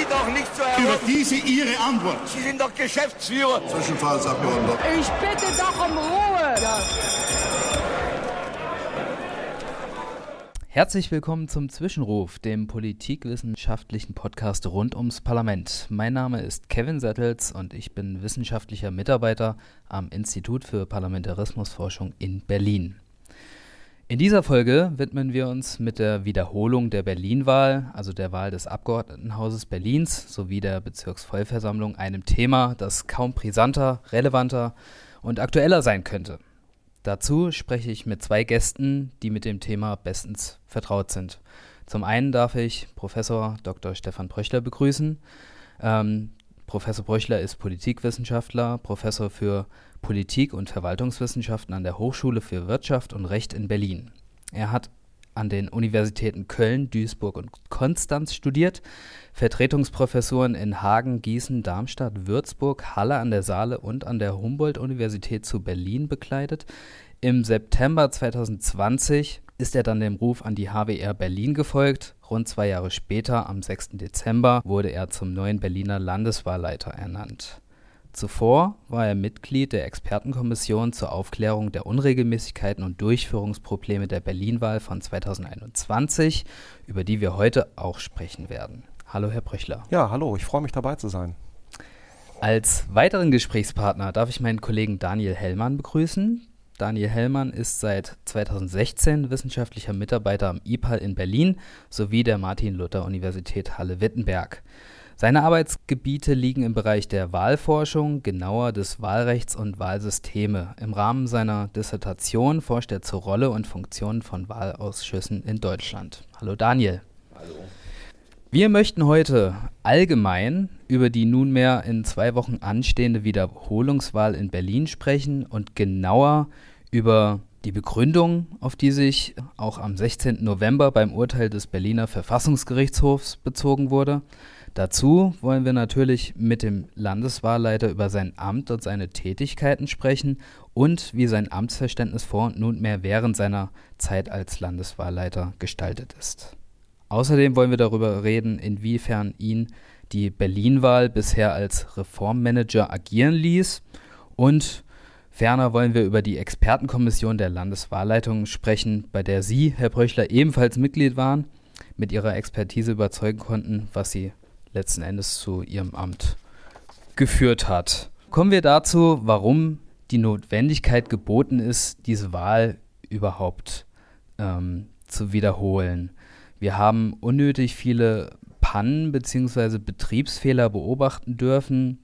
Sie doch nicht zu Über erwarten. diese Ihre Antwort. Sie sind doch Geschäftsführer. Zwischenfallsabgeordneter. Ich bitte doch um Ruhe. Herzlich willkommen zum Zwischenruf, dem politikwissenschaftlichen Podcast rund ums Parlament. Mein Name ist Kevin Settels und ich bin wissenschaftlicher Mitarbeiter am Institut für Parlamentarismusforschung in Berlin. In dieser Folge widmen wir uns mit der Wiederholung der Berlin-Wahl, also der Wahl des Abgeordnetenhauses Berlins sowie der Bezirksvollversammlung, einem Thema, das kaum brisanter, relevanter und aktueller sein könnte. Dazu spreche ich mit zwei Gästen, die mit dem Thema bestens vertraut sind. Zum einen darf ich Professor Dr. Stefan Bröchler begrüßen. Ähm, Professor Bröchler ist Politikwissenschaftler, Professor für Politik- und Verwaltungswissenschaften an der Hochschule für Wirtschaft und Recht in Berlin. Er hat an den Universitäten Köln, Duisburg und Konstanz studiert, Vertretungsprofessuren in Hagen, Gießen, Darmstadt, Würzburg, Halle an der Saale und an der Humboldt-Universität zu Berlin bekleidet. Im September 2020 ist er dann dem Ruf an die HWR Berlin gefolgt. Rund zwei Jahre später, am 6. Dezember, wurde er zum neuen Berliner Landeswahlleiter ernannt. Zuvor war er Mitglied der Expertenkommission zur Aufklärung der Unregelmäßigkeiten und Durchführungsprobleme der Berlin-Wahl von 2021, über die wir heute auch sprechen werden. Hallo, Herr Bröchler. Ja, hallo, ich freue mich dabei zu sein. Als weiteren Gesprächspartner darf ich meinen Kollegen Daniel Hellmann begrüßen. Daniel Hellmann ist seit 2016 wissenschaftlicher Mitarbeiter am IPAL in Berlin sowie der Martin-Luther-Universität Halle-Wittenberg. Seine Arbeitsgebiete liegen im Bereich der Wahlforschung, genauer des Wahlrechts und Wahlsysteme. Im Rahmen seiner Dissertation forscht er zur Rolle und Funktion von Wahlausschüssen in Deutschland. Hallo Daniel. Hallo. Wir möchten heute allgemein über die nunmehr in zwei Wochen anstehende Wiederholungswahl in Berlin sprechen und genauer über die Begründung, auf die sich auch am 16. November beim Urteil des Berliner Verfassungsgerichtshofs bezogen wurde. Dazu wollen wir natürlich mit dem Landeswahlleiter über sein Amt und seine Tätigkeiten sprechen und wie sein Amtsverständnis vor und nunmehr während seiner Zeit als Landeswahlleiter gestaltet ist. Außerdem wollen wir darüber reden, inwiefern ihn die Berlin-Wahl bisher als Reformmanager agieren ließ und Ferner wollen wir über die Expertenkommission der Landeswahlleitung sprechen, bei der Sie, Herr Bröchler, ebenfalls Mitglied waren, mit Ihrer Expertise überzeugen konnten, was Sie letzten Endes zu Ihrem Amt geführt hat. Kommen wir dazu, warum die Notwendigkeit geboten ist, diese Wahl überhaupt ähm, zu wiederholen. Wir haben unnötig viele Pannen bzw. Betriebsfehler beobachten dürfen.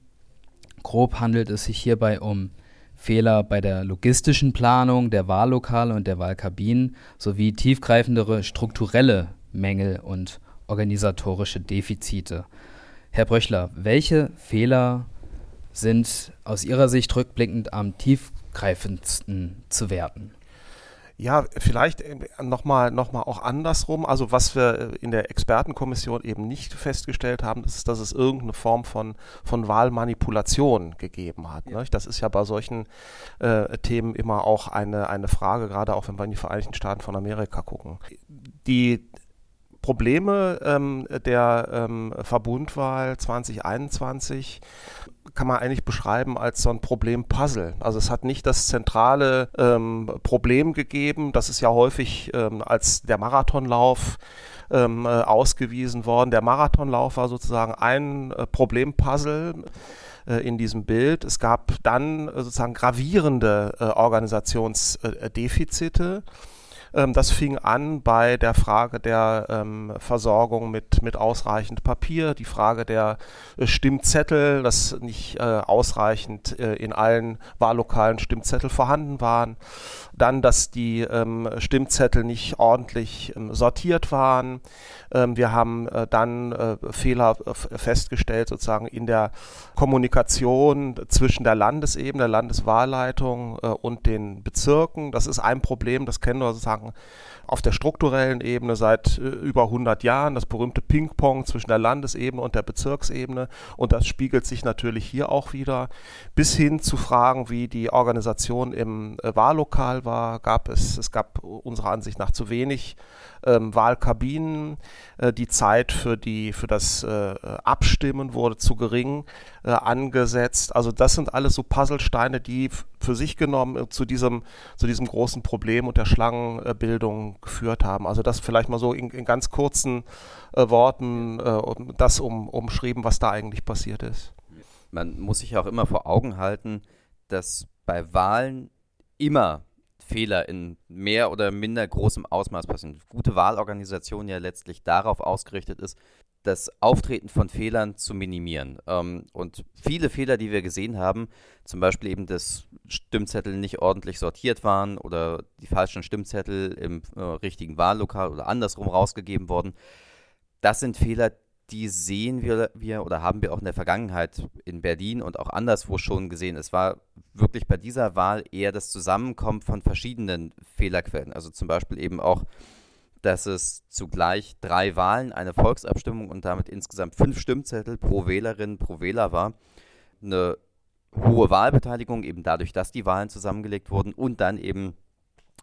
Grob handelt es sich hierbei um Fehler bei der logistischen Planung der Wahllokale und der Wahlkabinen sowie tiefgreifendere strukturelle Mängel und organisatorische Defizite. Herr Bröchler, welche Fehler sind aus Ihrer Sicht rückblickend am tiefgreifendsten zu werten? Ja, vielleicht nochmal noch mal auch andersrum. Also was wir in der Expertenkommission eben nicht festgestellt haben, ist, dass es irgendeine Form von, von Wahlmanipulation gegeben hat. Ja. Das ist ja bei solchen äh, Themen immer auch eine, eine Frage, gerade auch wenn wir in die Vereinigten Staaten von Amerika gucken. Die Probleme ähm, der ähm, Verbundwahl 2021 kann man eigentlich beschreiben als so ein Problem-Puzzle. Also es hat nicht das zentrale ähm, Problem gegeben, das ist ja häufig ähm, als der Marathonlauf ähm, äh, ausgewiesen worden. Der Marathonlauf war sozusagen ein äh, Problem-Puzzle äh, in diesem Bild. Es gab dann äh, sozusagen gravierende äh, Organisationsdefizite. Ähm, das fing an bei der Frage der ähm, Versorgung mit, mit ausreichend Papier, die Frage der äh, Stimmzettel, dass nicht äh, ausreichend äh, in allen Wahllokalen Stimmzettel vorhanden waren. Dann, dass die ähm, Stimmzettel nicht ordentlich ähm, sortiert waren. Ähm, wir haben dann Fehler festgestellt, sozusagen in der Kommunikation zwischen der Landesebene, der Landeswahlleitung und den Bezirken. Das ist ein Problem, das kennen wir sozusagen auf der strukturellen Ebene seit äh, über 100 Jahren, das berühmte Ping-Pong zwischen der Landesebene und der Bezirksebene. Und das spiegelt sich natürlich hier auch wieder. Bis hin zu Fragen, wie die Organisation im äh, Wahllokal war, gab es, es gab unserer Ansicht nach zu wenig ähm, Wahlkabinen, äh, die Zeit für, die, für das äh, Abstimmen wurde zu gering äh, angesetzt. Also das sind alles so Puzzlesteine, die für sich genommen äh, zu diesem, zu diesem großen Problem und der Schlangenbildung geführt haben. Also das vielleicht mal so in, in ganz kurzen äh, Worten das um, umschrieben, was da eigentlich passiert ist. Man muss sich auch immer vor Augen halten, dass bei Wahlen immer Fehler in mehr oder minder großem Ausmaß passieren. Gute Wahlorganisation ja letztlich darauf ausgerichtet ist, das Auftreten von Fehlern zu minimieren. Ähm, und viele Fehler, die wir gesehen haben, zum Beispiel eben, dass Stimmzettel nicht ordentlich sortiert waren oder die falschen Stimmzettel im äh, richtigen Wahllokal oder andersrum rausgegeben wurden, das sind Fehler, die sehen wir, wir oder haben wir auch in der Vergangenheit in Berlin und auch anderswo schon gesehen. Es war wirklich bei dieser Wahl eher das Zusammenkommen von verschiedenen Fehlerquellen. Also zum Beispiel eben auch, dass es zugleich drei Wahlen, eine Volksabstimmung und damit insgesamt fünf Stimmzettel pro Wählerin, pro Wähler war. Eine hohe Wahlbeteiligung, eben dadurch, dass die Wahlen zusammengelegt wurden und dann eben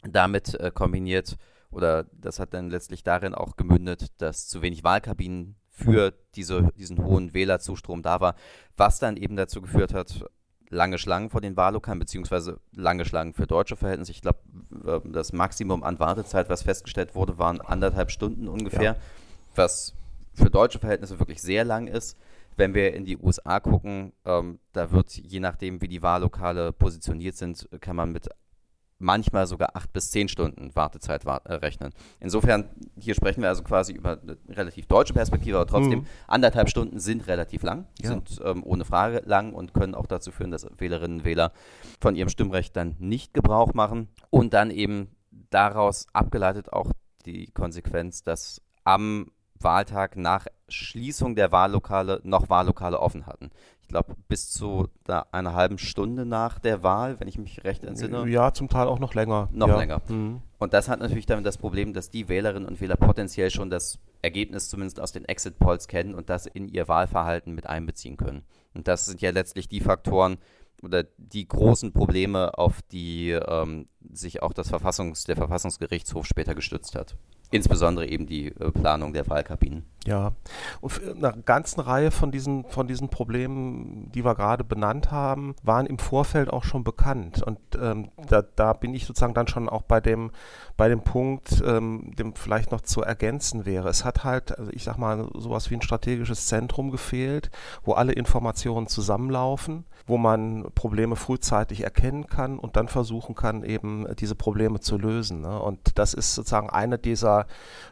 damit äh, kombiniert oder das hat dann letztlich darin auch gemündet, dass zu wenig Wahlkabinen für diese, diesen hohen Wählerzustrom da war, was dann eben dazu geführt hat, lange Schlangen vor den Wahllokalen, beziehungsweise lange Schlangen für deutsche Verhältnisse. Ich glaube, ähm, das Maximum an Wartezeit, was festgestellt wurde, waren anderthalb Stunden ungefähr, ja. was für deutsche Verhältnisse wirklich sehr lang ist. Wenn wir in die USA gucken, ähm, da wird je nachdem, wie die Wahllokale positioniert sind, kann man mit manchmal sogar acht bis zehn Stunden Wartezeit war, äh, rechnen. Insofern, hier sprechen wir also quasi über eine relativ deutsche Perspektive, aber trotzdem, mhm. anderthalb Stunden sind relativ lang, ja. sind ähm, ohne Frage lang und können auch dazu führen, dass Wählerinnen und Wähler von ihrem Stimmrecht dann nicht Gebrauch machen und dann eben daraus abgeleitet auch die Konsequenz, dass am Wahltag nach Schließung der Wahllokale noch Wahllokale offen hatten ich glaube, bis zu einer halben Stunde nach der Wahl, wenn ich mich recht entsinne. Ja, zum Teil auch noch länger. Noch ja. länger. Mhm. Und das hat natürlich damit das Problem, dass die Wählerinnen und Wähler potenziell schon das Ergebnis zumindest aus den Exit-Polls kennen und das in ihr Wahlverhalten mit einbeziehen können. Und das sind ja letztlich die Faktoren oder die großen Probleme, auf die ähm, sich auch das Verfassungs-, der Verfassungsgerichtshof später gestützt hat. Insbesondere eben die äh, Planung der Wahlkabinen. Ja, und eine ganze Reihe von diesen, von diesen Problemen, die wir gerade benannt haben, waren im Vorfeld auch schon bekannt. Und ähm, da, da bin ich sozusagen dann schon auch bei dem, bei dem Punkt, ähm, dem vielleicht noch zu ergänzen wäre. Es hat halt, also ich sag mal, sowas wie ein strategisches Zentrum gefehlt, wo alle Informationen zusammenlaufen, wo man Probleme frühzeitig erkennen kann und dann versuchen kann, eben diese Probleme zu lösen. Ne? Und das ist sozusagen einer dieser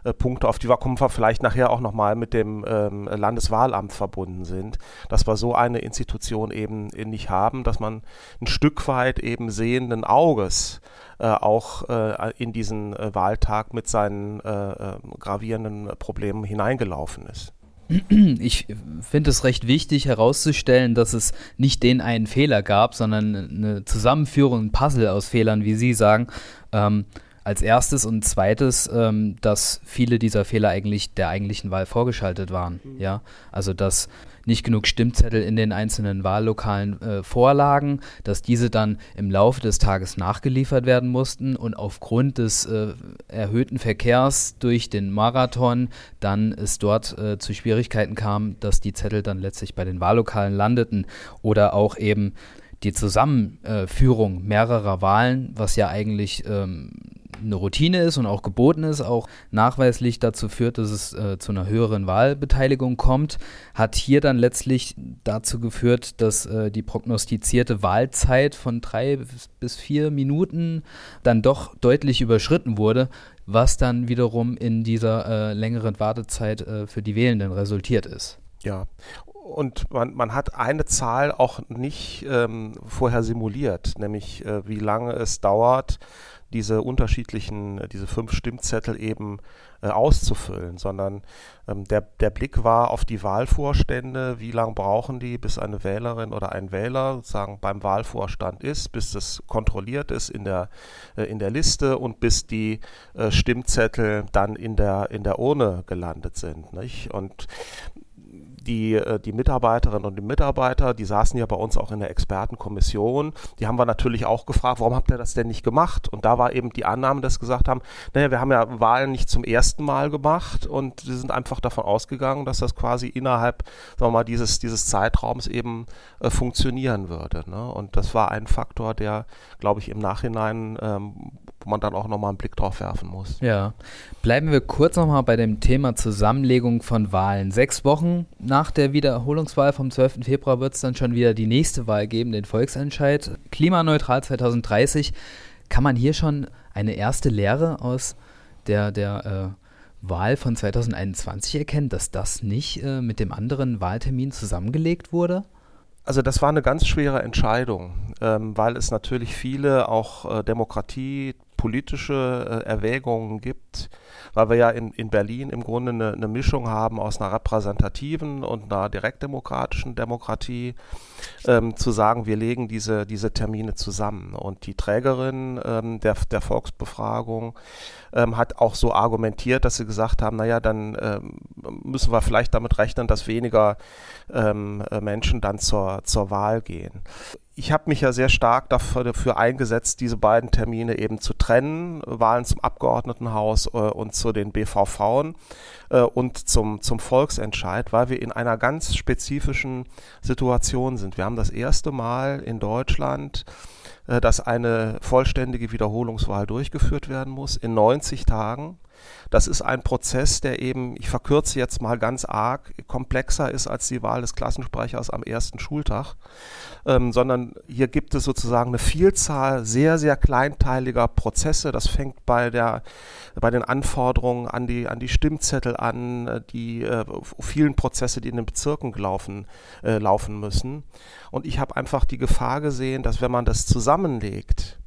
äh, Punkte, auf die wir kommen vielleicht nachher auch nochmal mit dem ähm, Landeswahlamt verbunden sind, dass wir so eine Institution eben nicht haben, dass man ein Stück weit eben sehenden Auges äh, auch äh, in diesen äh, Wahltag mit seinen äh, äh, gravierenden Problemen hineingelaufen ist. Ich finde es recht wichtig herauszustellen, dass es nicht den einen Fehler gab, sondern eine Zusammenführung, ein Puzzle aus Fehlern, wie Sie sagen. Ähm, als erstes und zweites, ähm, dass viele dieser Fehler eigentlich der eigentlichen Wahl vorgeschaltet waren. Mhm. Ja, also dass nicht genug Stimmzettel in den einzelnen Wahllokalen äh, vorlagen, dass diese dann im Laufe des Tages nachgeliefert werden mussten und aufgrund des äh, erhöhten Verkehrs durch den Marathon dann es dort äh, zu Schwierigkeiten kam, dass die Zettel dann letztlich bei den Wahllokalen landeten oder auch eben die Zusammenführung mehrerer Wahlen, was ja eigentlich ähm, eine Routine ist und auch geboten ist, auch nachweislich dazu führt, dass es äh, zu einer höheren Wahlbeteiligung kommt, hat hier dann letztlich dazu geführt, dass äh, die prognostizierte Wahlzeit von drei bis vier Minuten dann doch deutlich überschritten wurde, was dann wiederum in dieser äh, längeren Wartezeit äh, für die Wählenden resultiert ist. Ja, und man, man hat eine Zahl auch nicht ähm, vorher simuliert, nämlich äh, wie lange es dauert, diese unterschiedlichen, äh, diese fünf Stimmzettel eben äh, auszufüllen, sondern ähm, der, der Blick war auf die Wahlvorstände, wie lange brauchen die, bis eine Wählerin oder ein Wähler sozusagen beim Wahlvorstand ist, bis das kontrolliert ist in der, äh, in der Liste und bis die äh, Stimmzettel dann in der, in der Urne gelandet sind. Nicht? Und die, äh, die Mitarbeiterinnen und die Mitarbeiter, die saßen ja bei uns auch in der Expertenkommission, die haben wir natürlich auch gefragt, warum habt ihr das denn nicht gemacht? Und da war eben die Annahme, dass gesagt haben, naja, wir haben ja Wahlen nicht zum ersten Mal gemacht und wir sind einfach davon ausgegangen, dass das quasi innerhalb, sagen wir mal, dieses, dieses Zeitraums eben äh, funktionieren würde. Ne? Und das war ein Faktor, der, glaube ich, im Nachhinein, ähm, wo man dann auch nochmal einen Blick drauf werfen muss. Ja. Bleiben wir kurz nochmal bei dem Thema Zusammenlegung von Wahlen. Sechs Wochen nach der Wiederholungswahl vom 12. Februar wird es dann schon wieder die nächste Wahl geben, den Volksentscheid. Klimaneutral 2030. Kann man hier schon eine erste Lehre aus der, der äh, Wahl von 2021 erkennen, dass das nicht äh, mit dem anderen Wahltermin zusammengelegt wurde? Also das war eine ganz schwere Entscheidung, ähm, weil es natürlich viele auch äh, Demokratie, politische äh, Erwägungen gibt, weil wir ja in, in Berlin im Grunde eine, eine, Mischung haben aus einer repräsentativen und einer direktdemokratischen Demokratie, ähm, zu sagen, wir legen diese, diese Termine zusammen. Und die Trägerin ähm, der, der Volksbefragung ähm, hat auch so argumentiert, dass sie gesagt haben, naja, dann ähm, müssen wir vielleicht damit rechnen, dass weniger ähm, äh, Menschen dann zur, zur Wahl gehen ich habe mich ja sehr stark dafür, dafür, eingesetzt, diese beiden Termine eben zu trennen, Wahlen zum Abgeordnetenhaus äh, und zu den BVV äh, und zum, zum Volksentscheid, weil wir in einer ganz spezifischen Situation sind. Wir haben das erste Mal in Deutschland, äh, dass eine vollständige Wiederholungswahl durchgeführt werden muss in 90 Tagen. Das ist ein Prozess, der eben, ich verkürze jetzt mal ganz arg, komplexer ist als die Wahl des Klassensprechers am ersten Schultag, ähm, sondern hier gibt es sozusagen eine Vielzahl sehr, sehr kleinteiliger Prozesse. Das fängt bei der bei den Anforderungen an die, an die Stimmzettel an, die äh, vielen Prozesse, die in den Bezirken laufen, äh, laufen müssen. Und ich habe einfach die Gefahr gesehen, dass wenn man das zusammenlegt,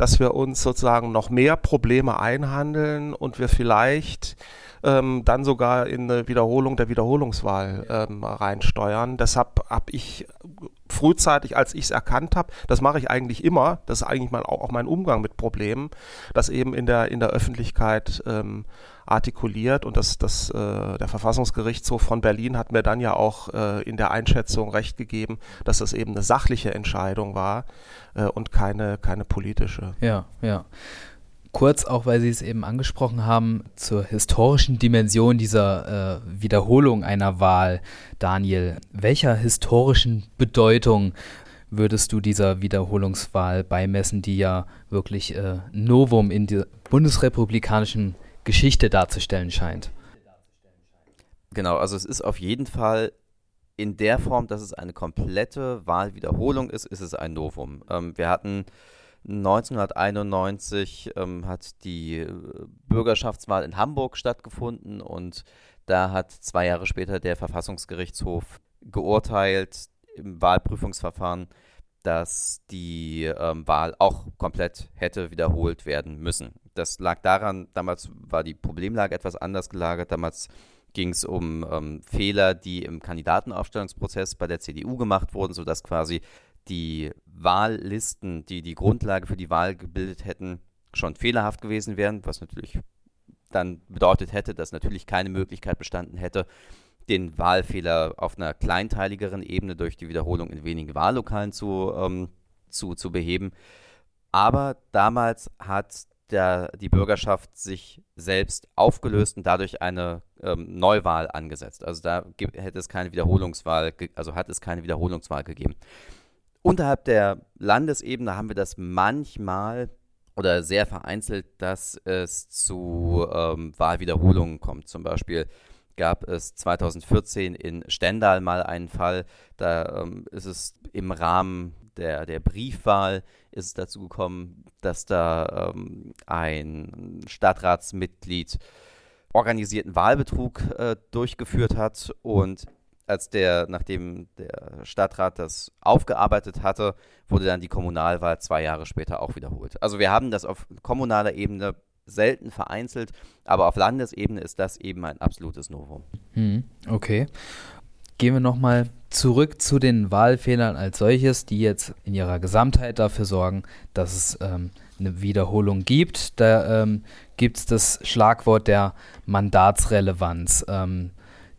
dass wir uns sozusagen noch mehr Probleme einhandeln und wir vielleicht ähm, dann sogar in eine Wiederholung der Wiederholungswahl ähm, reinsteuern. Deshalb habe ich frühzeitig, als ich es erkannt habe, das mache ich eigentlich immer, das ist eigentlich auch, auch mein Umgang mit Problemen, das eben in der, in der Öffentlichkeit ähm, artikuliert und das, das, äh, der Verfassungsgerichtshof von Berlin hat mir dann ja auch äh, in der Einschätzung recht gegeben, dass das eben eine sachliche Entscheidung war äh, und keine, keine politische. Ja, ja. Kurz auch, weil Sie es eben angesprochen haben, zur historischen Dimension dieser äh, Wiederholung einer Wahl, Daniel. Welcher historischen Bedeutung würdest du dieser Wiederholungswahl beimessen, die ja wirklich äh, Novum in der bundesrepublikanischen Geschichte darzustellen scheint? Genau, also es ist auf jeden Fall in der Form, dass es eine komplette Wahlwiederholung ist, ist es ein Novum. Ähm, wir hatten 1991 ähm, hat die äh, Bürgerschaftswahl in Hamburg stattgefunden und da hat zwei Jahre später der Verfassungsgerichtshof geurteilt im Wahlprüfungsverfahren, dass die ähm, Wahl auch komplett hätte wiederholt werden müssen. Das lag daran, damals war die Problemlage etwas anders gelagert. Damals ging es um ähm, Fehler, die im Kandidatenaufstellungsprozess bei der CDU gemacht wurden, sodass quasi die Wahllisten, die die Grundlage für die Wahl gebildet hätten, schon fehlerhaft gewesen wären, was natürlich dann bedeutet hätte, dass natürlich keine Möglichkeit bestanden hätte, den Wahlfehler auf einer kleinteiligeren Ebene durch die Wiederholung in wenigen Wahllokalen zu, ähm, zu, zu beheben. Aber damals hat der, die Bürgerschaft sich selbst aufgelöst und dadurch eine ähm, Neuwahl angesetzt. Also da hätte es keine Wiederholungswahl, also hat es keine Wiederholungswahl gegeben. Unterhalb der Landesebene haben wir das manchmal oder sehr vereinzelt, dass es zu ähm, Wahlwiederholungen kommt. Zum Beispiel gab es 2014 in Stendal mal einen Fall, da ähm, ist es im Rahmen der, der Briefwahl ist es dazu gekommen, dass da ähm, ein Stadtratsmitglied organisierten Wahlbetrug äh, durchgeführt hat und als der, nachdem der Stadtrat das aufgearbeitet hatte, wurde dann die Kommunalwahl zwei Jahre später auch wiederholt. Also wir haben das auf kommunaler Ebene selten vereinzelt, aber auf Landesebene ist das eben ein absolutes Novum. Hm, okay. Gehen wir nochmal zurück zu den Wahlfehlern als solches, die jetzt in ihrer Gesamtheit dafür sorgen, dass es ähm, eine Wiederholung gibt. Da ähm, gibt es das Schlagwort der Mandatsrelevanz. Ähm,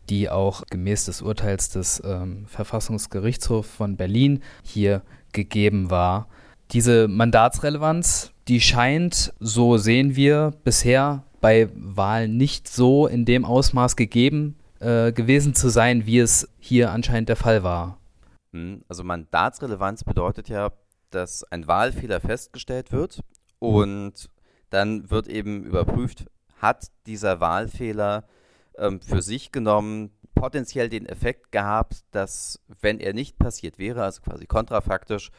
die auch gemäß des Urteils des ähm, Verfassungsgerichtshofs von Berlin hier gegeben war. Diese Mandatsrelevanz, die scheint, so sehen wir, bisher bei Wahlen nicht so in dem Ausmaß gegeben äh, gewesen zu sein, wie es hier anscheinend der Fall war. Hm, also Mandatsrelevanz bedeutet ja, dass ein Wahlfehler festgestellt wird und dann wird eben überprüft, hat dieser Wahlfehler ähm, für sich genommen potenziell den Effekt gehabt, dass, wenn er nicht passiert wäre, also quasi kontrafaktisch,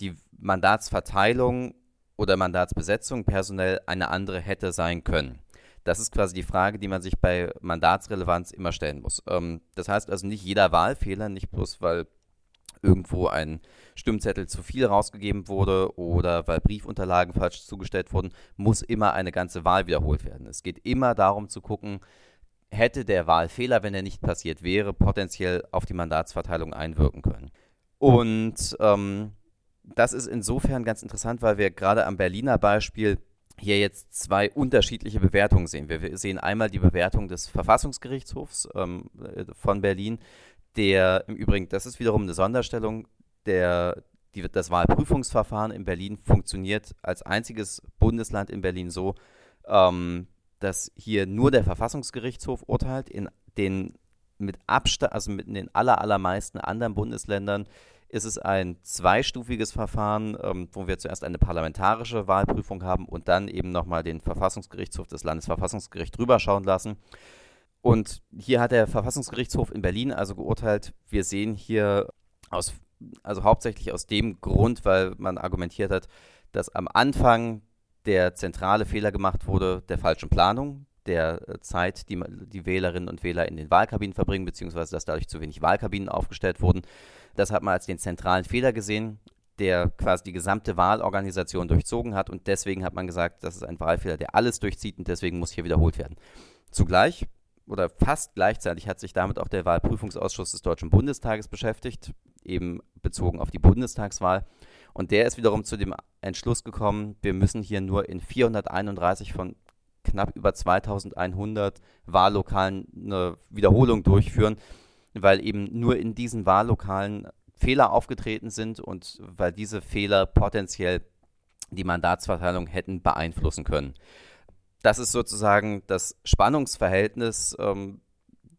die Mandatsverteilung oder Mandatsbesetzung personell eine andere hätte sein können. Das ist quasi die Frage, die man sich bei Mandatsrelevanz immer stellen muss. Ähm, das heißt also nicht jeder Wahlfehler, nicht bloß weil irgendwo ein Stimmzettel zu viel rausgegeben wurde oder weil Briefunterlagen falsch zugestellt wurden, muss immer eine ganze Wahl wiederholt werden. Es geht immer darum zu gucken, hätte der Wahlfehler, wenn er nicht passiert wäre, potenziell auf die Mandatsverteilung einwirken können. Und ähm, das ist insofern ganz interessant, weil wir gerade am Berliner Beispiel hier jetzt zwei unterschiedliche Bewertungen sehen. Wir sehen einmal die Bewertung des Verfassungsgerichtshofs ähm, von Berlin, der im Übrigen, das ist wiederum eine Sonderstellung, der, die, das Wahlprüfungsverfahren in Berlin funktioniert als einziges Bundesland in Berlin so, ähm, dass hier nur der Verfassungsgerichtshof urteilt. In den mit Abstand, also mit den aller, allermeisten anderen Bundesländern ist es ein zweistufiges Verfahren, ähm, wo wir zuerst eine parlamentarische Wahlprüfung haben und dann eben nochmal den Verfassungsgerichtshof des Landesverfassungsgerichts drüber schauen lassen. Und hier hat der Verfassungsgerichtshof in Berlin also geurteilt, wir sehen hier aus, also hauptsächlich aus dem Grund, weil man argumentiert hat, dass am Anfang der zentrale Fehler gemacht wurde der falschen Planung, der äh, Zeit, die die Wählerinnen und Wähler in den Wahlkabinen verbringen, beziehungsweise dass dadurch zu wenig Wahlkabinen aufgestellt wurden. Das hat man als den zentralen Fehler gesehen, der quasi die gesamte Wahlorganisation durchzogen hat und deswegen hat man gesagt, das ist ein Wahlfehler, der alles durchzieht und deswegen muss hier wiederholt werden. Zugleich oder fast gleichzeitig hat sich damit auch der Wahlprüfungsausschuss des Deutschen Bundestages beschäftigt, eben bezogen auf die Bundestagswahl. Und der ist wiederum zu dem Entschluss gekommen, wir müssen hier nur in 431 von knapp über 2100 Wahllokalen eine Wiederholung durchführen, weil eben nur in diesen Wahllokalen Fehler aufgetreten sind und weil diese Fehler potenziell die Mandatsverteilung hätten beeinflussen können das ist sozusagen das Spannungsverhältnis, ähm,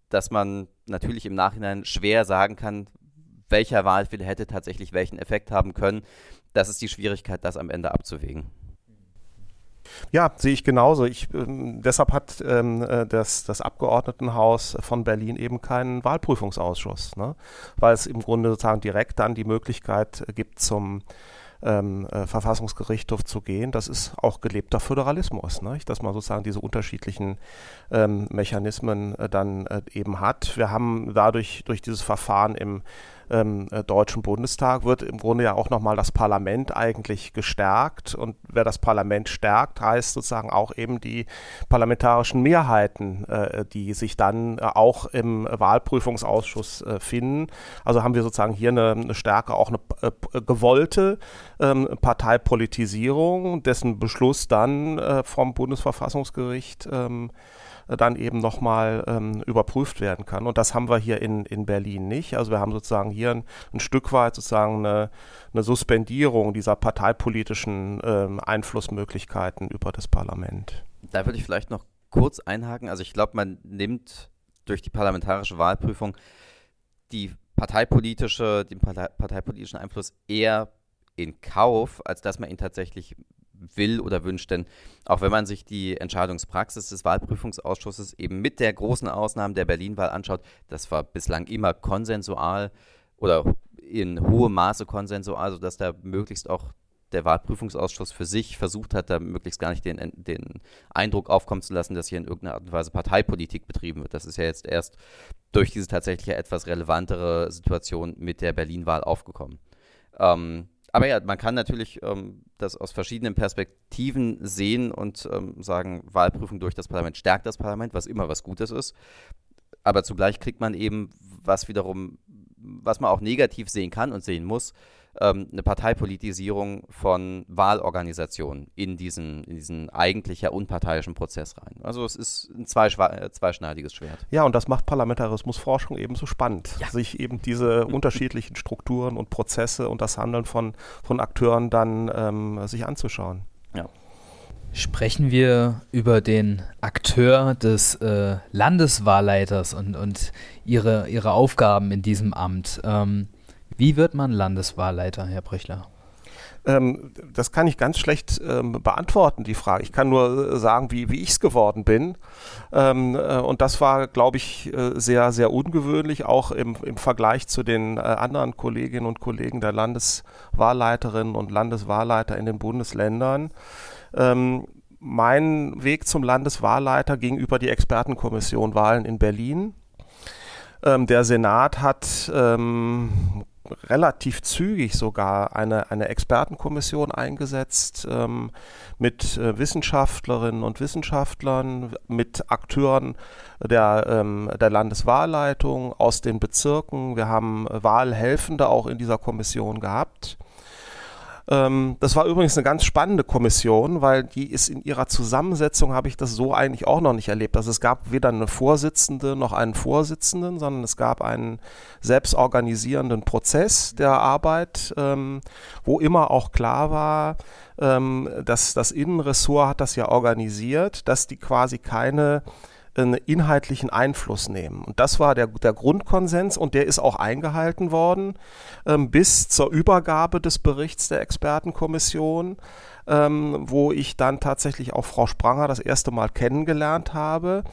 dass man natürlich im Nachhinein schwer sagen kann, welcher Wahlfehler hätte tatsächlich welchen Effekt haben können. Das ist die Schwierigkeit, das am Ende abzuwägen. Ja, sehe ich genauso. Ich, ähm, deshalb hat ähm, äh, das, das Abgeordnetenhaus von Berlin eben keinen Wahlprüfungsausschuss, ne? weil es im Grunde sozusagen direkt dann die Möglichkeit gibt zum ähm, äh, Verfassungsgerichtshof zu gehen, das ist auch gelebter Föderalismus, ne? dass man sozusagen diese unterschiedlichen ähm, Mechanismen äh, dann äh, eben hat. Wir haben dadurch durch dieses Verfahren im ähm, äh, Deutschen Bundestag wird im Grunde ja auch nochmal das Parlament eigentlich gestärkt. Und wer das Parlament stärkt, heißt sozusagen auch eben die parlamentarischen Mehrheiten, äh, die sich dann äh, auch im Wahlprüfungsausschuss äh, finden. Also haben wir sozusagen hier eine, eine Stärke, auch eine äh, gewollte ähm, Parteipolitisierung, dessen Beschluss dann äh, vom Bundesverfassungsgericht ähm, dann eben nochmal ähm, überprüft werden kann. Und das haben wir hier in, in Berlin nicht. Also wir haben sozusagen hier ein, ein Stück weit sozusagen eine, eine Suspendierung dieser parteipolitischen ähm, Einflussmöglichkeiten über das Parlament. Da würde ich vielleicht noch kurz einhaken. Also ich glaube, man nimmt durch die parlamentarische Wahlprüfung die parteipolitische, den parteipolitischen Einfluss eher in Kauf, als dass man ihn tatsächlich will oder wünscht. Denn auch wenn man sich die Entscheidungspraxis des Wahlprüfungsausschusses eben mit der großen Ausnahme der Berlin-Wahl anschaut, das war bislang immer konsensual oder in hohem Maße konsensual, sodass da möglichst auch der Wahlprüfungsausschuss für sich versucht hat, da möglichst gar nicht den, den Eindruck aufkommen zu lassen, dass hier in irgendeiner Art und Weise Parteipolitik betrieben wird. Das ist ja jetzt erst durch diese tatsächlich etwas relevantere Situation mit der Berlin-Wahl aufgekommen. Ähm, aber ja, man kann natürlich ähm, das aus verschiedenen Perspektiven sehen und ähm, sagen, Wahlprüfung durch das Parlament stärkt das Parlament, was immer was Gutes ist. Aber zugleich kriegt man eben, was wiederum, was man auch negativ sehen kann und sehen muss, ähm, eine Parteipolitisierung von Wahlorganisationen in diesen, in diesen eigentlich ja unparteiischen Prozess rein. Also es ist ein äh, zweischneidiges Schwert. Ja, und das macht Parlamentarismusforschung eben so spannend, ja. sich eben diese unterschiedlichen Strukturen und Prozesse und das Handeln von, von Akteuren dann ähm, sich anzuschauen. Ja. Sprechen wir über den Akteur des äh, Landeswahlleiters und, und ihre, ihre Aufgaben in diesem Amt. Ähm, wie wird man Landeswahlleiter, Herr Brüchler? Ähm, das kann ich ganz schlecht ähm, beantworten, die Frage. Ich kann nur äh, sagen, wie, wie ich es geworden bin. Ähm, äh, und das war, glaube ich, äh, sehr, sehr ungewöhnlich, auch im, im Vergleich zu den äh, anderen Kolleginnen und Kollegen der Landeswahlleiterinnen und Landeswahlleiter in den Bundesländern. Ähm, mein Weg zum Landeswahlleiter ging über die Expertenkommission Wahlen in Berlin. Ähm, der Senat hat ähm, relativ zügig sogar eine, eine Expertenkommission eingesetzt ähm, mit äh, Wissenschaftlerinnen und Wissenschaftlern, mit Akteuren der, ähm, der Landeswahlleitung aus den Bezirken. Wir haben Wahlhelfende auch in dieser Kommission gehabt. Ähm, das war übrigens eine ganz spannende Kommission, weil die ist in ihrer Zusammensetzung, habe ich das so eigentlich auch noch nicht erlebt. Also es gab weder eine Vorsitzende noch einen Vorsitzenden, sondern es gab einen selbstorganisierenden Prozess der Arbeit, ähm, wo immer auch klar war, ähm, dass das Innenressort hat das ja organisiert, dass die quasi keine einen inhaltlichen Einfluss nehmen. Und das war der, der Grundkonsens und der ist auch eingehalten worden ähm, bis zur Übergabe des Berichts der Expertenkommission, ähm, wo ich dann tatsächlich auch Frau Spranger das erste Mal kennengelernt habe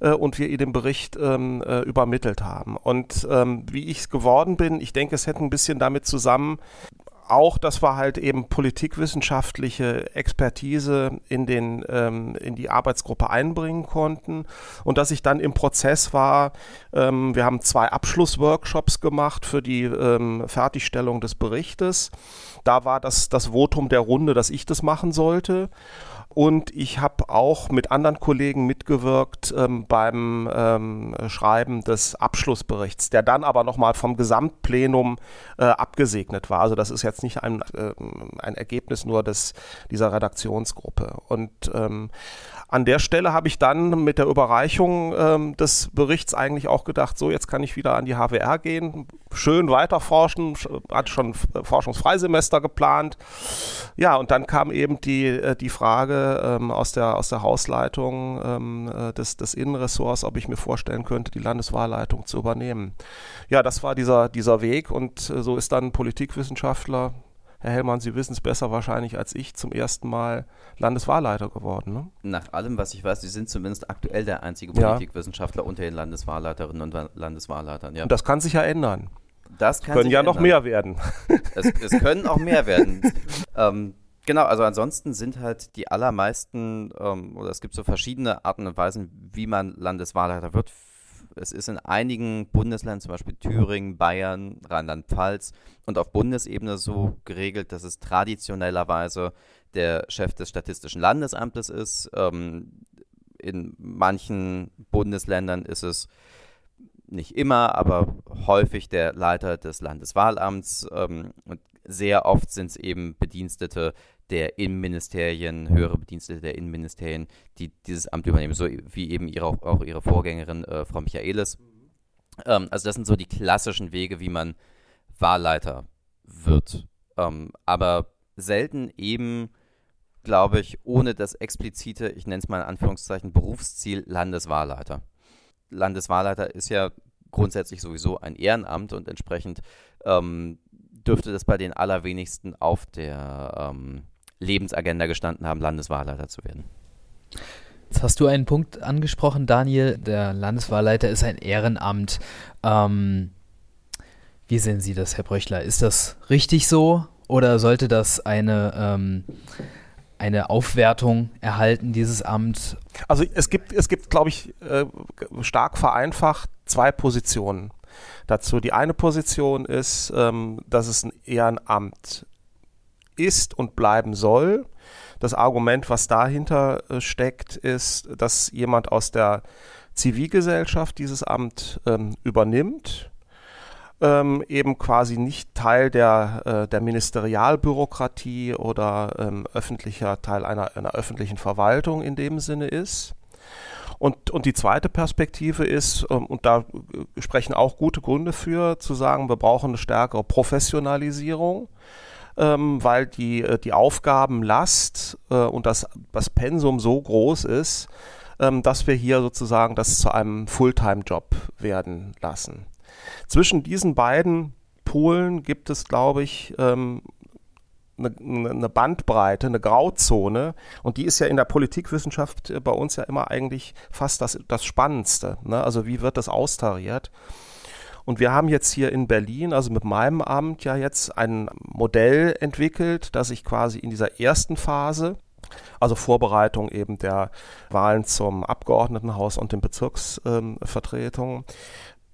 äh, und wir ihr den Bericht ähm, äh, übermittelt haben. Und ähm, wie ich es geworden bin, ich denke, es hätte ein bisschen damit zusammen, auch, dass wir halt eben politikwissenschaftliche Expertise in, den, ähm, in die Arbeitsgruppe einbringen konnten und dass ich dann im Prozess war, ähm, wir haben zwei Abschlussworkshops gemacht für die ähm, Fertigstellung des Berichtes. Da war das, das Votum der Runde, dass ich das machen sollte. Und ich habe auch mit anderen Kollegen mitgewirkt ähm, beim ähm, Schreiben des Abschlussberichts, der dann aber nochmal vom Gesamtplenum äh, abgesegnet war. Also das ist jetzt nicht ein, äh, ein Ergebnis nur des, dieser Redaktionsgruppe. Und ähm, an der Stelle habe ich dann mit der Überreichung ähm, des Berichts eigentlich auch gedacht, so jetzt kann ich wieder an die HWR gehen, schön weiterforschen, hatte schon Forschungsfreisemester geplant. Ja, und dann kam eben die, äh, die Frage ähm, aus, der, aus der Hausleitung ähm, äh, des, des Innenressorts, ob ich mir vorstellen könnte, die Landeswahlleitung zu übernehmen. Ja, das war dieser, dieser Weg und äh, so ist dann Politikwissenschaftler Herr Hellmann, Sie wissen es besser wahrscheinlich als ich, zum ersten Mal Landeswahlleiter geworden. Ne? Nach allem, was ich weiß, Sie sind zumindest aktuell der einzige Politikwissenschaftler ja. unter den Landeswahlleiterinnen und Landeswahlleitern. Ja. Und das kann sich ja ändern. Das kann können ja ändern. noch mehr werden. Es, es können auch mehr werden. ähm, Genau, also ansonsten sind halt die allermeisten, ähm, oder es gibt so verschiedene Arten und Weisen, wie man Landeswahlleiter wird. Es ist in einigen Bundesländern, zum Beispiel Thüringen, Bayern, Rheinland-Pfalz und auf Bundesebene so geregelt, dass es traditionellerweise der Chef des Statistischen Landesamtes ist. Ähm, in manchen Bundesländern ist es nicht immer, aber häufig der Leiter des Landeswahlamts. Ähm, und sehr oft sind es eben Bedienstete der Innenministerien, höhere Bedienstete der Innenministerien, die dieses Amt übernehmen, so wie eben ihre, auch ihre Vorgängerin äh, Frau Michaelis. Ähm, also das sind so die klassischen Wege, wie man Wahlleiter wird. Ähm, aber selten eben, glaube ich, ohne das explizite, ich nenne es mal in Anführungszeichen, Berufsziel Landeswahlleiter. Landeswahlleiter ist ja grundsätzlich sowieso ein Ehrenamt und entsprechend ähm, dürfte das bei den allerwenigsten auf der ähm, Lebensagenda gestanden haben, Landeswahlleiter zu werden. Jetzt hast du einen Punkt angesprochen, Daniel. Der Landeswahlleiter ist ein Ehrenamt. Ähm, wie sehen Sie das, Herr Bröchler? Ist das richtig so oder sollte das eine, ähm, eine Aufwertung erhalten, dieses Amt? Also es gibt, es gibt, glaube ich, äh, stark vereinfacht zwei Positionen dazu. Die eine Position ist, ähm, dass es ein Ehrenamt ist und bleiben soll. Das Argument, was dahinter äh, steckt, ist, dass jemand aus der Zivilgesellschaft dieses Amt ähm, übernimmt. Ähm, eben quasi nicht Teil der, äh, der Ministerialbürokratie oder ähm, öffentlicher Teil einer, einer öffentlichen Verwaltung in dem Sinne ist. Und, und die zweite Perspektive ist, ähm, und da äh, sprechen auch gute Gründe für, zu sagen, wir brauchen eine stärkere Professionalisierung, ähm, weil die, äh, die Aufgabenlast äh, und das, das Pensum so groß ist, ähm, dass wir hier sozusagen das zu einem Fulltime-Job werden lassen. Zwischen diesen beiden Polen gibt es, glaube ich, ähm, eine, Bandbreite, eine Grauzone und die ist ja in der Politikwissenschaft äh, bei uns ja immer eigentlich fast das, das Spannendste. Ne? Also wie wird das austariert? Und wir haben jetzt hier in Berlin, also mit meinem Amt, ja jetzt ein Modell entwickelt, das ich quasi in dieser ersten Phase, also Vorbereitung eben der Wahlen zum Abgeordnetenhaus und den Bezirksvertretungen, ähm,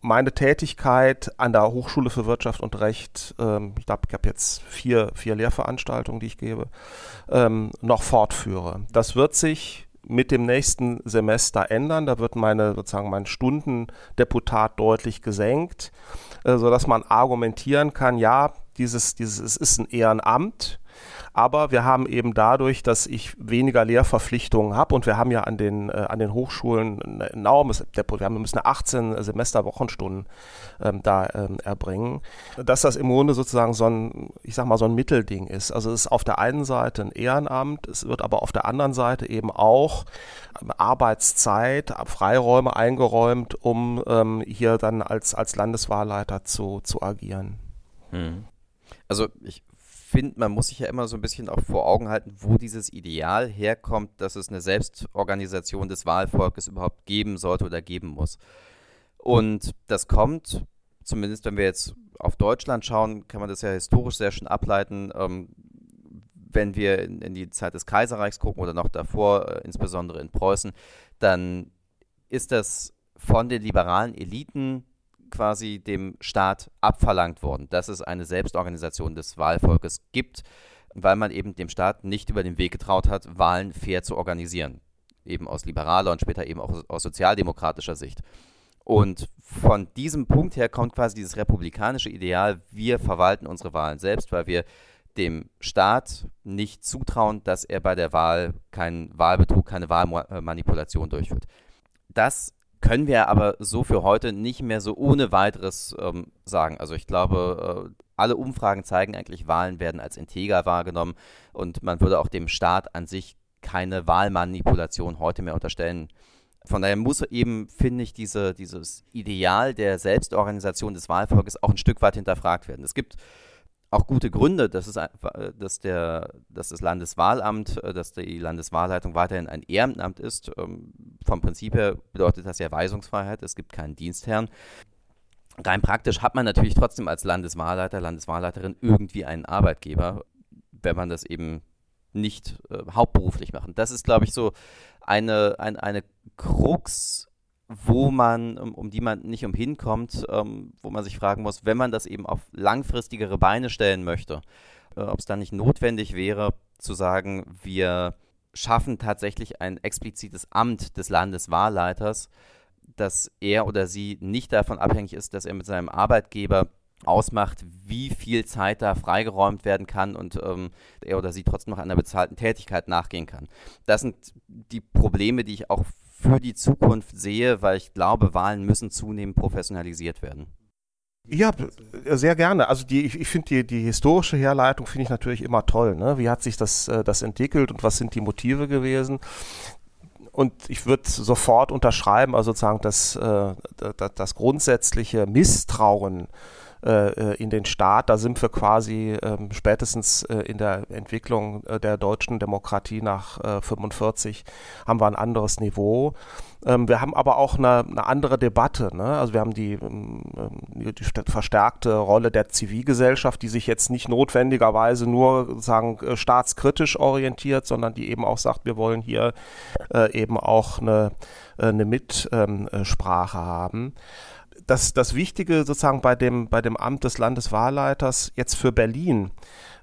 meine Tätigkeit an der Hochschule für Wirtschaft und Recht, ähm, ich glaube, ich habe jetzt vier, vier Lehrveranstaltungen, die ich gebe, ähm, noch fortführe. Das wird sich mit dem nächsten Semester ändern. Da wird meine sozusagen mein Stundendeputat deutlich gesenkt, äh, sodass man argumentieren kann, ja, dieses, dieses, es ist ein Ehrenamt aber wir haben eben dadurch, dass ich weniger Lehrverpflichtungen habe und wir haben ja an den, äh, an den Hochschulen ein enormes Depot, wir haben, wir müssen 18 Semester Wochenstunden ähm, da ähm, erbringen, dass das im Grunde sozusagen so ein, ich sag mal, so ein Mittelding ist. Also es ist auf der einen Seite ein Ehrenamt, es wird aber auf der anderen Seite eben auch Arbeitszeit, Freiräume eingeräumt, um ähm, hier dann als, als Landeswahlleiter zu, zu agieren. Hm. Also ich finde, man muss sich ja immer so ein bisschen auch vor Augen halten, wo dieses Ideal herkommt, dass es eine Selbstorganisation des Wahlvolkes überhaupt geben sollte oder geben muss. Und das kommt, zumindest wenn wir jetzt auf Deutschland schauen, kann man das ja historisch sehr schön ableiten. Ähm, wenn wir in, in, die Zeit des Kaiserreichs gucken oder noch davor, äh, insbesondere in Preußen, dann ist das von den liberalen Eliten quasi dem Staat abverlangt worden, dass es eine Selbstorganisation des Wahlvolkes gibt, weil man eben dem Staat nicht über den Weg getraut hat, Wahlen fair zu organisieren. Eben aus liberaler und später eben auch aus sozialdemokratischer Sicht. Und von diesem Punkt her kommt quasi dieses republikanische Ideal, wir verwalten unsere Wahlen selbst, weil wir dem Staat nicht zutrauen, dass er bei der Wahl keinen Wahlbetrug, keine Wahlmanipulation durchführt. Das können wir aber so für heute nicht mehr so ohne weiteres ähm, sagen. Also ich glaube, äh, alle Umfragen zeigen eigentlich, Wahlen werden als integer wahrgenommen und man würde auch dem Staat an sich keine Wahlmanipulation heute mehr unterstellen. Von daher muss eben, finde ich, diese, dieses Ideal der Selbstorganisation des Wahlvolkes auch ein Stück weit hinterfragt werden. Es gibt auch gute Gründe, dass, es, dass, der, dass das Landeswahlamt, äh, dass die Landeswahlleitung weiterhin ein Ehrenamt ist. Ähm, vom Prinzip her bedeutet das ja Weisungsfreiheit, es gibt keinen Dienstherrn. Rein praktisch hat man natürlich trotzdem als Landeswahlleiter, Landeswahlleiterin irgendwie einen Arbeitgeber, wenn man das eben nicht äh, hauptberuflich macht. Und das ist, glaube ich, so eine, ein, eine Krux wo man, um, um die man nicht umhin kommt, ähm, wo man sich fragen muss, wenn man das eben auf langfristigere Beine stellen möchte, äh, ob es dann nicht notwendig wäre, zu sagen, wir schaffen tatsächlich ein explizites Amt des Landeswahlleiters, dass er oder sie nicht davon abhängig ist, dass er mit seinem Arbeitgeber ausmacht, wie viel Zeit da freigeräumt werden kann und ähm, er oder sie trotzdem noch einer bezahlten Tätigkeit nachgehen kann. Das sind die Probleme, die ich auch für die Zukunft sehe, weil ich glaube, Wahlen müssen zunehmend professionalisiert werden. Ja, sehr gerne. Also die, ich, ich finde die, die historische Herleitung finde ich natürlich immer toll. Ne? Wie hat sich das, äh, das entwickelt und was sind die Motive gewesen? Und ich würde sofort unterschreiben, also sozusagen das, äh, das, grundsätzliche Misstrauen in den Staat. Da sind wir quasi ähm, spätestens äh, in der Entwicklung äh, der deutschen Demokratie nach äh, 45 haben wir ein anderes Niveau. Ähm, wir haben aber auch eine, eine andere Debatte. Ne? Also wir haben die, ähm, die, verstärkte Rolle der Zivilgesellschaft, die sich jetzt nicht notwendigerweise nur sagen äh, staatskritisch orientiert, sondern die eben auch sagt, wir wollen hier äh, eben auch eine, eine Mitsprache haben das, das Wichtige sozusagen bei dem, bei dem Amt des Landeswahlleiters jetzt für Berlin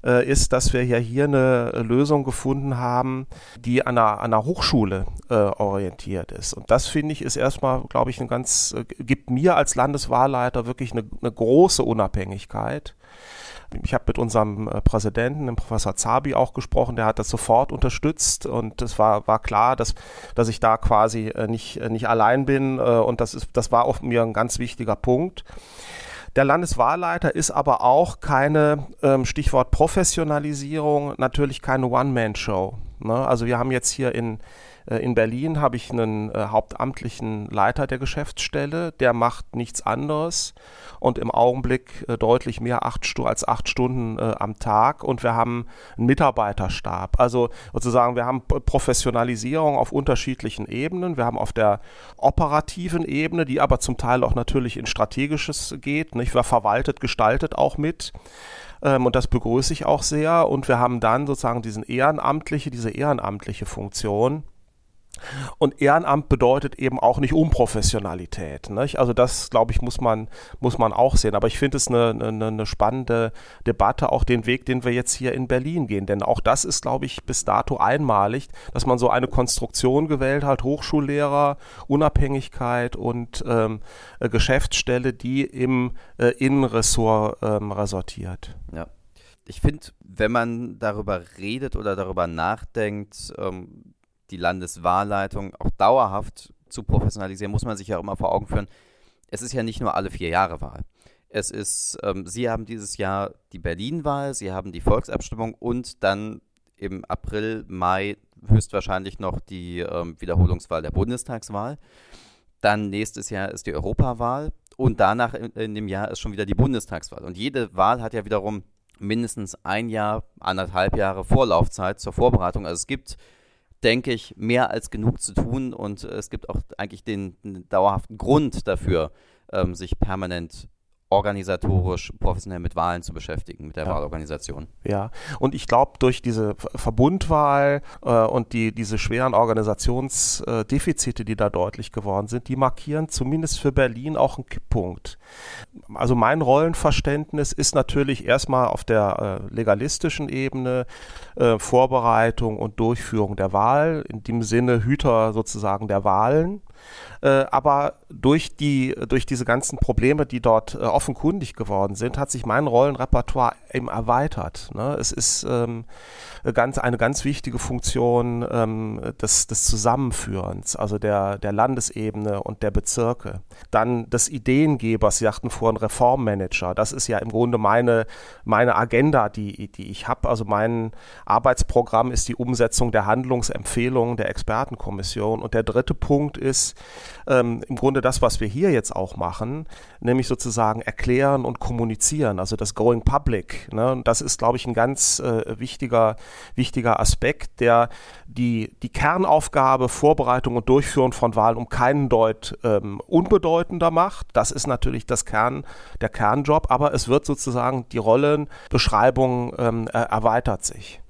äh, ist, dass wir ja hier eine Lösung gefunden haben, die an einer, an einer Hochschule äh, orientiert ist. Und das finde ich ist erstmal, glaube ich, ein ganz, äh, gibt mir als Landeswahlleiter wirklich eine, eine große Unabhängigkeit ich habe mit unserem äh, Präsidenten, dem Professor Zabi, auch gesprochen, der hat das sofort unterstützt und es war, war klar, dass, dass ich da quasi äh, nicht, äh, nicht allein bin und das, ist, das war auch mir ein ganz wichtiger Punkt. Der Landeswahlleiter ist aber auch keine, ähm, Stichwort Professionalisierung, natürlich keine One-Man-Show. Ne? Also wir haben jetzt hier in, äh, in Berlin habe ich einen äh, hauptamtlichen Leiter der Geschäftsstelle, der macht nichts anderes und im Augenblick äh, deutlich mehr acht als acht Stunden am Tag und wir haben einen Mitarbeiterstab. Also sozusagen, wir haben Professionalisierung auf unterschiedlichen Ebenen. Wir haben auf der operativen Ebene, die aber zum Teil auch natürlich in strategisches geht, nicht? Wer verwaltet, gestaltet auch mit ähm, und das begrüße ich auch sehr. Und wir haben dann sozusagen diesen ehrenamtliche, diese ehrenamtliche Funktion, und Ehrenamt bedeutet eben auch nicht Unprofessionalität. Nicht? Also das, glaube ich, muss man, muss man auch sehen. Aber ich finde es eine, eine, eine, spannende Debatte, auch den Weg, den wir jetzt hier in Berlin gehen. Denn auch das ist, glaube ich, bis dato einmalig, dass man so eine Konstruktion gewählt hat, Hochschullehrer, Unabhängigkeit und ähm, äh, Geschäftsstelle, die im äh, Innenressort ähm, resortiert. Ja. Ich finde, wenn man darüber redet oder darüber nachdenkt, ähm, die Landeswahlleitung auch dauerhaft zu professionalisieren, muss man sich ja immer vor Augen führen. Es ist ja nicht nur alle vier Jahre Wahl. Es ist, ähm, Sie haben dieses Jahr die Berlin-Wahl, Sie haben die Volksabstimmung und dann im April, Mai höchstwahrscheinlich noch die ähm, Wiederholungswahl der Bundestagswahl. Dann nächstes Jahr ist die Europawahl und danach in, in dem Jahr ist schon wieder die Bundestagswahl. Und jede Wahl hat ja wiederum mindestens ein Jahr, anderthalb Jahre Vorlaufzeit zur Vorbereitung. Also es gibt denke ich, mehr als genug zu tun. Und es gibt auch eigentlich den, den dauerhaften Grund dafür, ähm, sich permanent organisatorisch professionell mit Wahlen zu beschäftigen, mit der ja. Wahlorganisation. Ja, und ich glaube, durch diese Verbundwahl äh, und die, diese schweren Organisationsdefizite, die da deutlich geworden sind, die markieren zumindest für Berlin auch einen Kipppunkt. Also mein Rollenverständnis ist natürlich erstmal auf der äh, legalistischen Ebene äh, Vorbereitung und Durchführung der Wahl, in dem Sinne Hüter sozusagen der Wahlen. Äh, aber durch, die, durch diese ganzen Probleme, die dort äh, offenkundig geworden sind, hat sich mein Rollenrepertoire eben erweitert. Ne? Es ist ähm, ganz, eine ganz wichtige Funktion ähm, des, des Zusammenführens, also der, der Landesebene und der Bezirke. Dann des Ideengebers, Sie sagten vorhin Reformmanager. Das ist ja im Grunde meine, meine Agenda, die, die ich habe. Also mein Arbeitsprogramm ist die Umsetzung der Handlungsempfehlungen der Expertenkommission. Und der dritte Punkt ist ähm, im Grunde das, was wir hier jetzt auch machen, nämlich sozusagen erklären und kommunizieren, also das Going Public. Ne? Und das ist, glaube ich, ein ganz äh, wichtiger wichtiger Aspekt, der die, die Kernaufgabe Vorbereitung und Durchführung von Wahlen um keinen Deut ähm, unbedeutender macht. Das ist natürlich das Kern, der Kernjob, aber es wird sozusagen die Rollenbeschreibung ähm, erweitert sich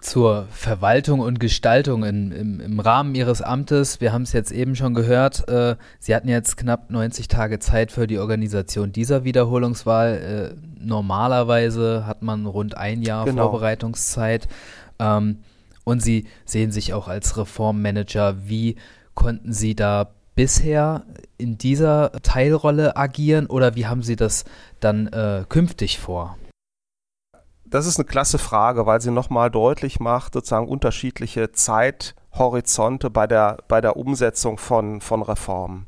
zur Verwaltung und Gestaltung in, im, im, Rahmen Ihres Amtes. Wir haben es jetzt eben schon gehört. Äh, Sie hatten jetzt knapp 90 Tage Zeit für die Organisation dieser Wiederholungswahl. Äh, normalerweise hat man rund ein Jahr genau. Vorbereitungszeit. Ähm, und Sie sehen sich auch als Reformmanager. Wie konnten Sie da bisher in dieser Teilrolle agieren oder wie haben Sie das dann äh, künftig vor? Das ist eine klasse Frage, weil sie nochmal deutlich macht, sozusagen unterschiedliche Zeithorizonte bei der, bei der Umsetzung von, von Reformen.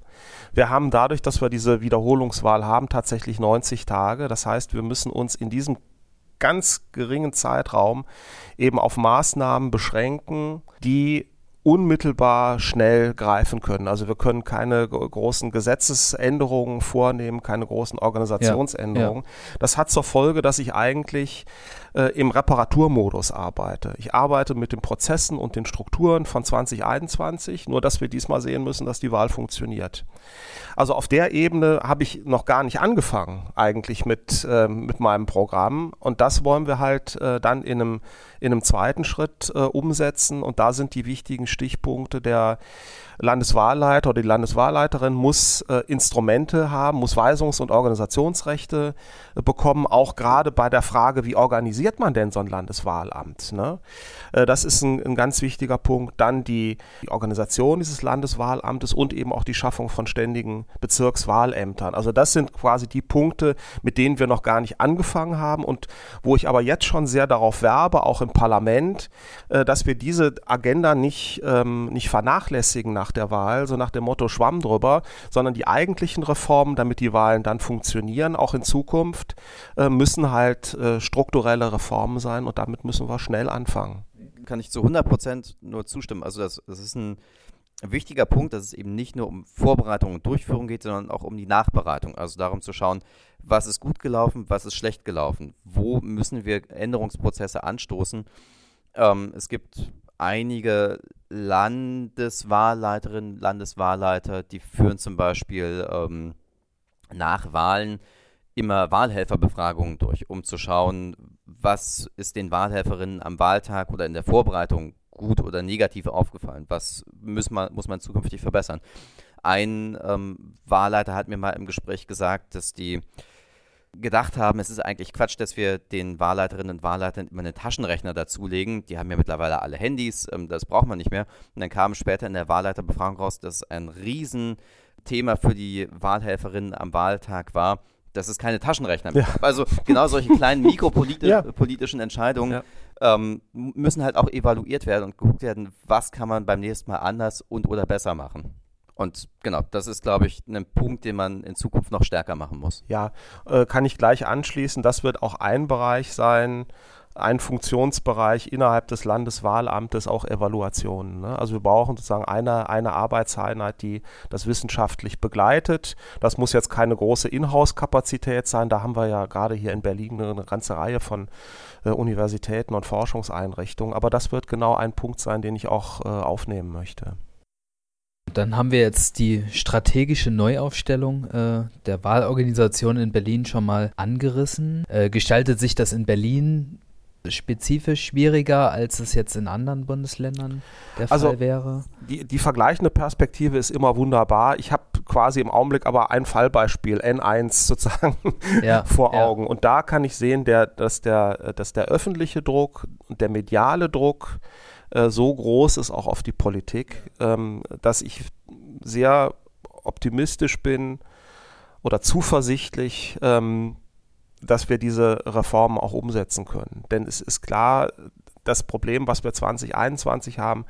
Wir haben dadurch, dass wir diese Wiederholungswahl haben, tatsächlich 90 Tage. Das heißt, wir müssen uns in diesem ganz geringen Zeitraum eben auf Maßnahmen beschränken, die unmittelbar schnell greifen können. Also wir können keine großen Gesetzesänderungen vornehmen, keine großen Organisationsänderungen. Ja, ja. Das hat zur Folge, dass ich eigentlich äh, im Reparaturmodus arbeite. Ich arbeite mit den Prozessen und den Strukturen von 2021, nur dass wir diesmal sehen müssen, dass die Wahl funktioniert. Also auf der Ebene habe ich noch gar nicht angefangen eigentlich mit, äh, mit meinem Programm und das wollen wir halt äh, dann in einem, in einem zweiten Schritt äh, umsetzen und da sind die wichtigen Stichpunkte. Der Landeswahlleiter oder die Landeswahlleiterin muss äh, Instrumente haben, muss Weisungs- und Organisationsrechte äh, bekommen, auch gerade bei der Frage, wie organisiert man denn so ein Landeswahlamt. Ne? Äh, das ist ein, ein, ganz wichtiger Punkt. Dann die, die Organisation dieses Landeswahlamtes und eben auch die Schaffung von ständigen Bezirkswahlämtern. Also das sind quasi die Punkte, mit denen wir noch gar nicht angefangen haben und wo ich aber jetzt schon sehr darauf werbe, auch im Parlament, äh, dass wir diese Agenda nicht, ähm, nicht vernachlässigen nach der Wahl, so nach dem Motto Schwamm drüber, sondern die eigentlichen Reformen, damit die Wahlen dann funktionieren, auch in Zukunft, äh, müssen halt äh, strukturelle Reformen sein und damit müssen wir schnell anfangen. Kann ich zu 100 Prozent nur zustimmen. Also das, das ist ein wichtiger Punkt, dass es eben nicht nur um Vorbereitung und Durchführung geht, sondern auch um die Nachbereitung. Also darum zu schauen, was ist gut gelaufen, was ist schlecht gelaufen, wo müssen wir Änderungsprozesse anstoßen. Ähm, es gibt einige Landeswahlleiterinnen, Landeswahlleiter, die führen zum Beispiel ähm, nach Wahlen immer Wahlhelferbefragungen durch, um zu schauen, was ist den Wahlhelferinnen am Wahltag oder in der Vorbereitung gut oder negativ aufgefallen, was muss man, muss man zukünftig verbessern. Ein ähm, Wahlleiter hat mir mal im Gespräch gesagt, dass die gedacht haben, es ist eigentlich Quatsch, dass wir den Wahlleiterinnen und Wahlleitern immer einen Taschenrechner dazulegen. Die haben ja mittlerweile alle Handys, ähm, das braucht man nicht mehr. Und dann kam später in der Wahlleiterbefragung raus, dass ein Riesenthema für die Wahlhelferinnen am Wahltag war, dass es keine Taschenrechner mehr ja. gab. Also genau solche kleinen mikropolitischen ja. Entscheidungen ja. ähm, müssen halt auch evaluiert werden und geguckt werden, was kann man beim nächsten Mal anders und oder besser machen. Und genau, das ist, glaube ich, ein Punkt, den man in Zukunft noch stärker machen muss. Ja, äh, kann ich gleich anschließen. Das wird auch ein Bereich sein, ein Funktionsbereich innerhalb des Landeswahlamtes, auch Evaluationen. Ne? Also wir brauchen sozusagen eine, eine Arbeitseinheit, die das wissenschaftlich begleitet. Das muss jetzt keine große Inhouse-Kapazität sein. Da haben wir ja gerade hier in Berlin eine ganze Reihe von äh, Universitäten und Forschungseinrichtungen. Aber das wird genau ein Punkt sein, den ich auch äh, aufnehmen möchte. Dann haben wir jetzt die strategische Neuaufstellung äh, der Wahlorganisation in Berlin schon mal angerissen. Äh, gestaltet sich das in Berlin spezifisch schwieriger, als es jetzt in anderen Bundesländern der also, Fall wäre? Die, die vergleichende Perspektive ist immer wunderbar. Ich habe quasi im Augenblick aber ein Fallbeispiel, N1 sozusagen, ja, vor Augen. Ja. Und da kann ich sehen, der, dass, der, dass der öffentliche Druck und der mediale Druck äh, so groß ist auch auf die Politik, ähm, dass ich sehr optimistisch bin oder zuversichtlich, ähm, dass wir diese Reformen auch umsetzen können. Denn es ist klar, das Problem, was wir 2021 haben,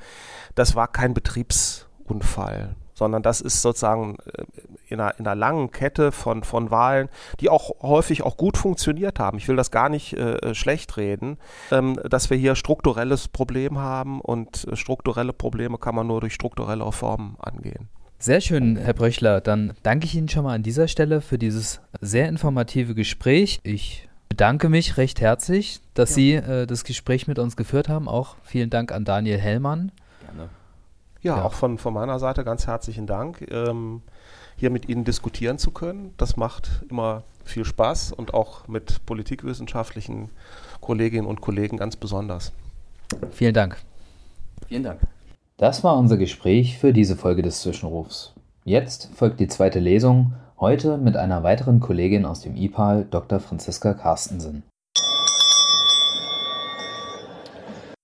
das war kein Betriebsunfall sondern das ist sozusagen äh, in einer, in einer langen Kette von, von Wahlen, die auch häufig auch gut funktioniert haben. Ich will das gar nicht äh, schlecht reden, ähm, dass wir hier strukturelles Problem haben und äh, strukturelle Probleme kann man nur durch strukturelle Reformen angehen. Sehr schön, Herr Bröchler. Dann danke ich Ihnen schon mal an dieser Stelle für dieses sehr informative Gespräch. Ich bedanke mich recht herzlich, dass ja. Sie äh, das Gespräch mit uns geführt haben. Auch vielen Dank an Daniel Hellmann. Gerne. Ja, ja, auch von, von meiner Seite ganz herzlichen Dank, ähm, hier mit Ihnen diskutieren zu können. Das macht immer viel Spaß und auch mit politikwissenschaftlichen Kolleginnen und Kollegen ganz besonders. Vielen Dank. Vielen Dank. Das war unser Gespräch für diese Folge des Zwischenrufs. Jetzt folgt die zweite Lesung, heute mit einer weiteren Kollegin aus dem IPAL, Dr. Franziska Carstensen.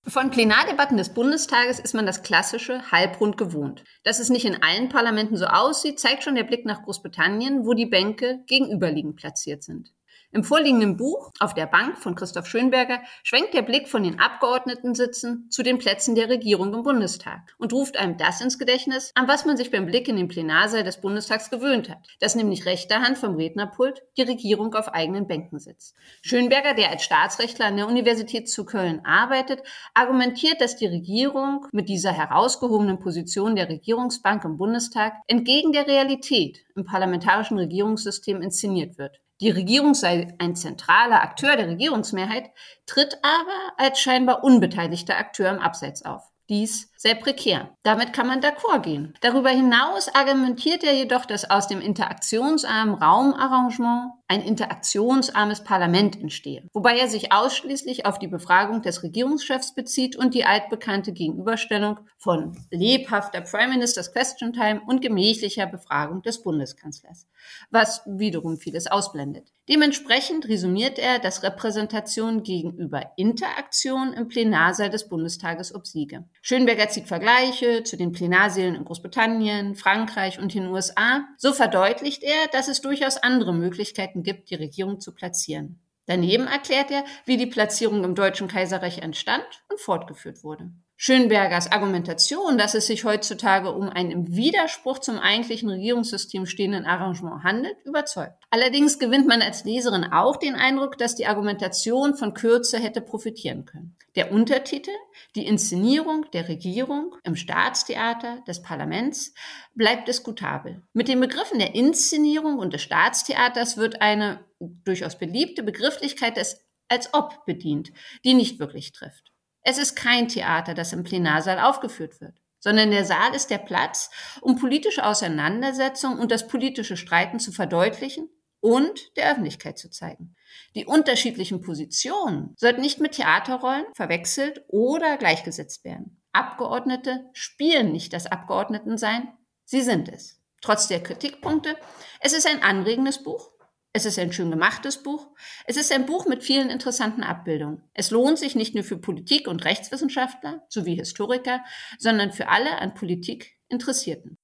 Von Plenardebatten des Bundestages ist man das klassische Halbrund gewohnt. Dass es nicht in allen Parlamenten so aussieht, zeigt schon der Blick nach Großbritannien, wo die Bänke gegenüberliegend platziert sind. Im vorliegenden Buch Auf der Bank von Christoph Schönberger schwenkt der Blick von den Abgeordnetensitzen zu den Plätzen der Regierung im Bundestag und ruft einem das ins Gedächtnis, an was man sich beim Blick in den Plenarsaal des Bundestags gewöhnt hat, dass nämlich rechter Hand vom Rednerpult die Regierung auf eigenen Bänken sitzt. Schönberger, der als Staatsrechtler an der Universität zu Köln arbeitet, argumentiert, dass die Regierung mit dieser herausgehobenen Position der Regierungsbank im Bundestag entgegen der Realität im parlamentarischen Regierungssystem inszeniert wird. Die Regierung sei ein zentraler Akteur der Regierungsmehrheit, tritt aber als scheinbar unbeteiligter Akteur im Abseits auf. Dies sehr prekär. Damit kann man d'accord gehen. Darüber hinaus argumentiert er jedoch, dass aus dem interaktionsarmen Raumarrangement ein interaktionsarmes Parlament entstehe, wobei er sich ausschließlich auf die Befragung des Regierungschefs bezieht und die altbekannte Gegenüberstellung von lebhafter Prime Minister's Question Time und gemächlicher Befragung des Bundeskanzlers, was wiederum vieles ausblendet. Dementsprechend resümiert er, dass Repräsentation gegenüber Interaktion im Plenarsaal des Bundestages obsiege. Schönberger zieht Vergleiche zu den Plenarsälen in Großbritannien, Frankreich und den USA. So verdeutlicht er, dass es durchaus andere Möglichkeiten gibt, die Regierung zu platzieren. Daneben erklärt er, wie die Platzierung im Deutschen Kaiserreich entstand und fortgeführt wurde. Schönbergers Argumentation, dass es sich heutzutage um ein im Widerspruch zum eigentlichen Regierungssystem stehenden Arrangement handelt, überzeugt. Allerdings gewinnt man als Leserin auch den Eindruck, dass die Argumentation von Kürze hätte profitieren können. Der Untertitel, die Inszenierung der Regierung im Staatstheater des Parlaments, bleibt diskutabel. Mit den Begriffen der Inszenierung und des Staatstheaters wird eine durchaus beliebte Begrifflichkeit des als ob bedient, die nicht wirklich trifft. Es ist kein Theater, das im Plenarsaal aufgeführt wird, sondern der Saal ist der Platz, um politische Auseinandersetzungen und das politische Streiten zu verdeutlichen und der Öffentlichkeit zu zeigen. Die unterschiedlichen Positionen sollten nicht mit Theaterrollen verwechselt oder gleichgesetzt werden. Abgeordnete spielen nicht das Abgeordnetensein, sie sind es. Trotz der Kritikpunkte, es ist ein anregendes Buch, es ist ein schön gemachtes Buch. Es ist ein Buch mit vielen interessanten Abbildungen. Es lohnt sich nicht nur für Politik- und Rechtswissenschaftler sowie Historiker, sondern für alle an Politik Interessierten.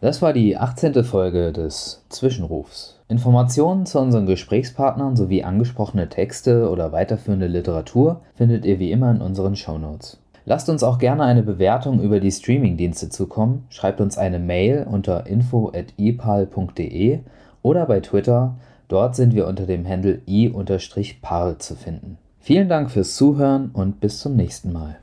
Das war die 18. Folge des Zwischenrufs. Informationen zu unseren Gesprächspartnern sowie angesprochene Texte oder weiterführende Literatur findet ihr wie immer in unseren Shownotes. Lasst uns auch gerne eine Bewertung über die Streamingdienste zukommen, schreibt uns eine Mail unter info@epal.de oder bei Twitter, dort sind wir unter dem Handle i-parl zu finden. Vielen Dank fürs Zuhören und bis zum nächsten Mal.